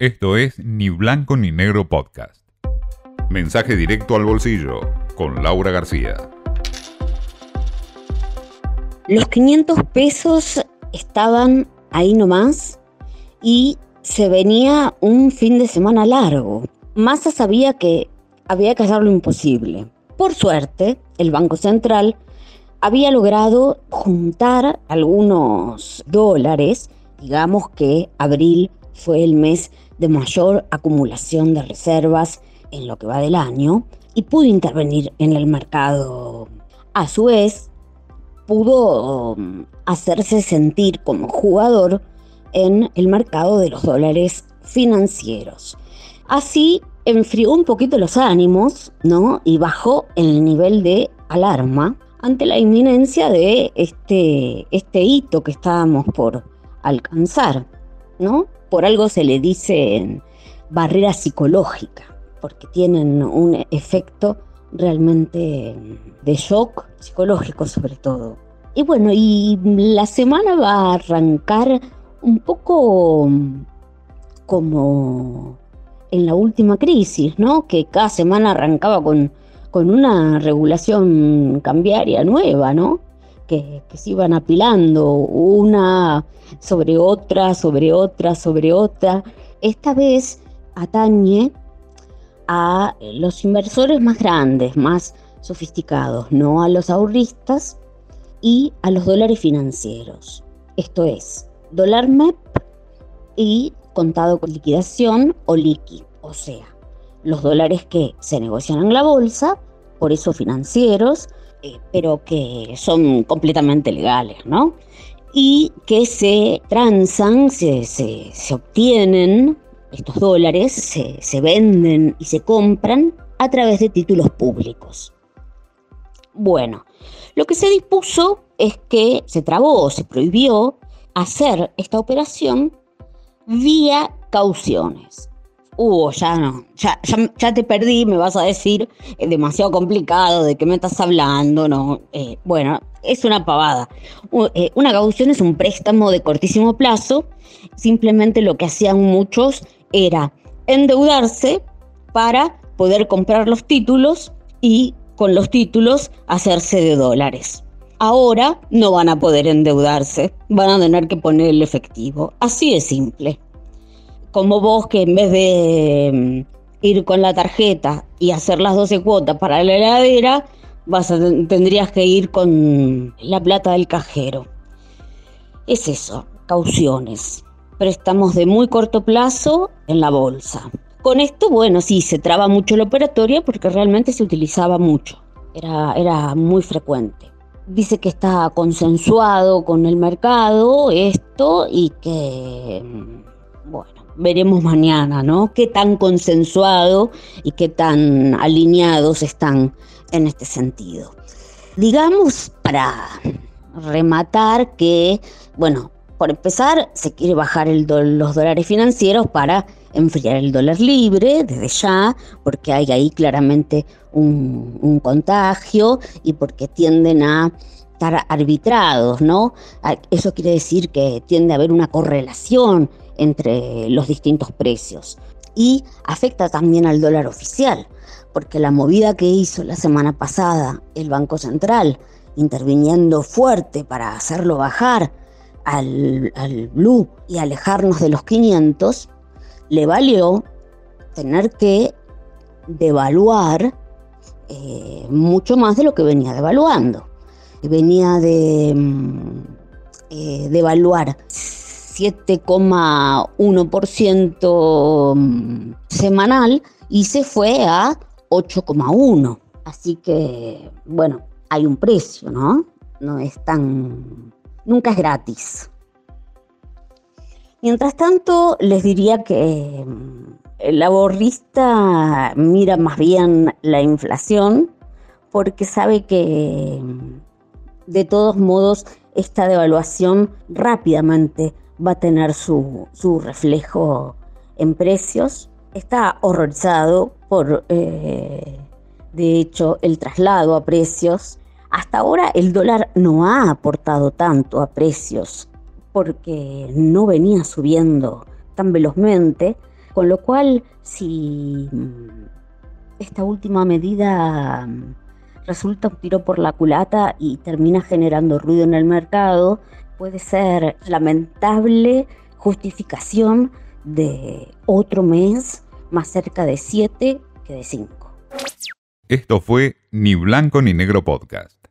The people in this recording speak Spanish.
Esto es Ni Blanco ni Negro Podcast. Mensaje directo al bolsillo con Laura García. Los 500 pesos estaban ahí nomás y se venía un fin de semana largo. Massa sabía que había que hacer lo imposible. Por suerte, el Banco Central había logrado juntar algunos dólares, digamos que abril fue el mes de mayor acumulación de reservas en lo que va del año y pudo intervenir en el mercado. A su vez, pudo um, hacerse sentir como jugador en el mercado de los dólares financieros. Así enfrió un poquito los ánimos, ¿no? Y bajó el nivel de alarma ante la inminencia de este, este hito que estábamos por alcanzar, ¿no? Por algo se le dice barrera psicológica, porque tienen un efecto realmente de shock psicológico sobre todo. Y bueno, y la semana va a arrancar un poco como en la última crisis, ¿no? Que cada semana arrancaba con, con una regulación cambiaria nueva, ¿no? Que, se iban apilando una sobre otra, sobre otra, sobre otra. Esta vez atañe a los inversores más grandes, más sofisticados, no a los ahorristas y a los dólares financieros. Esto es, dólar MEP y contado con liquidación o liqui, o sea, los dólares que se negocian en la bolsa, por eso financieros, eh, pero que son completamente legales, ¿no? Y que se transan, se, obtienen estos dólares, se, se venden y se compran a través de títulos públicos. Bueno, lo que se dispuso es que se trabó, se prohibió hacer esta operación vía cauciones uh, ya no, ya, ya, te perdí, me vas a decir, es demasiado complicado, de qué me estás hablando, no. Eh, bueno, es una pavada. Eh, una caución es un préstamo de cortísimo plazo, simplemente lo que hacían muchos era endeudarse para poder comprar los títulos y con los títulos hacerse de dólares. Ahora no van a poder endeudarse, van a tener que poner el efectivo. Así de simple como vos que en vez de mm, ir con la tarjeta y hacer las 12 cuotas para la heladera, tendrías que ir con la plata del cajero. Es eso, cauciones, préstamos de muy corto plazo en la bolsa. Con esto, bueno, sí, se traba mucho la operatoria porque realmente se utilizaba mucho, era, era muy frecuente. Dice que está consensuado con el mercado esto y que, mm, bueno, veremos mañana, ¿no? Qué tan consensuado y qué tan alineados están en este sentido. Digamos, para rematar que, bueno, por empezar, se quiere bajar los dólares financieros para enfriar el dólar libre desde ya, porque hay ahí claramente un, un contagio y porque tienden a estar arbitrados, ¿no? Eso quiere decir que tiende a haber una correlación entre los distintos precios. Y afecta también al dólar oficial, porque la movida que hizo la semana pasada el Banco Central, interviniendo fuerte para hacerlo bajar al, blue y alejarnos de los 500, le valió tener que devaluar eh, mucho más de lo que venía devaluando. Venía de mm, eh, devaluar 7,1% mm, semanal y se fue a 8,1%. Así que, bueno, hay un precio, ¿no? No es tan... Nunca es gratis. Mientras tanto, les diría que mm, el laborista mira más bien la inflación porque sabe que mm, de todos modos esta devaluación rápidamente va a tener su, reflejo en precios. Está horrorizado por, eh, de hecho, el traslado a precios. Hasta ahora el dólar no ha aportado tanto a precios porque no venía subiendo tan velozmente Con lo cual, si mm, esta última medida mm, resulta un tiro por la culata y termina generando ruido en el mercado, puede ser lamentable justificación de otro mes más cerca de 7 que de 5. Esto fue Ni Blanco ni Negro Podcast.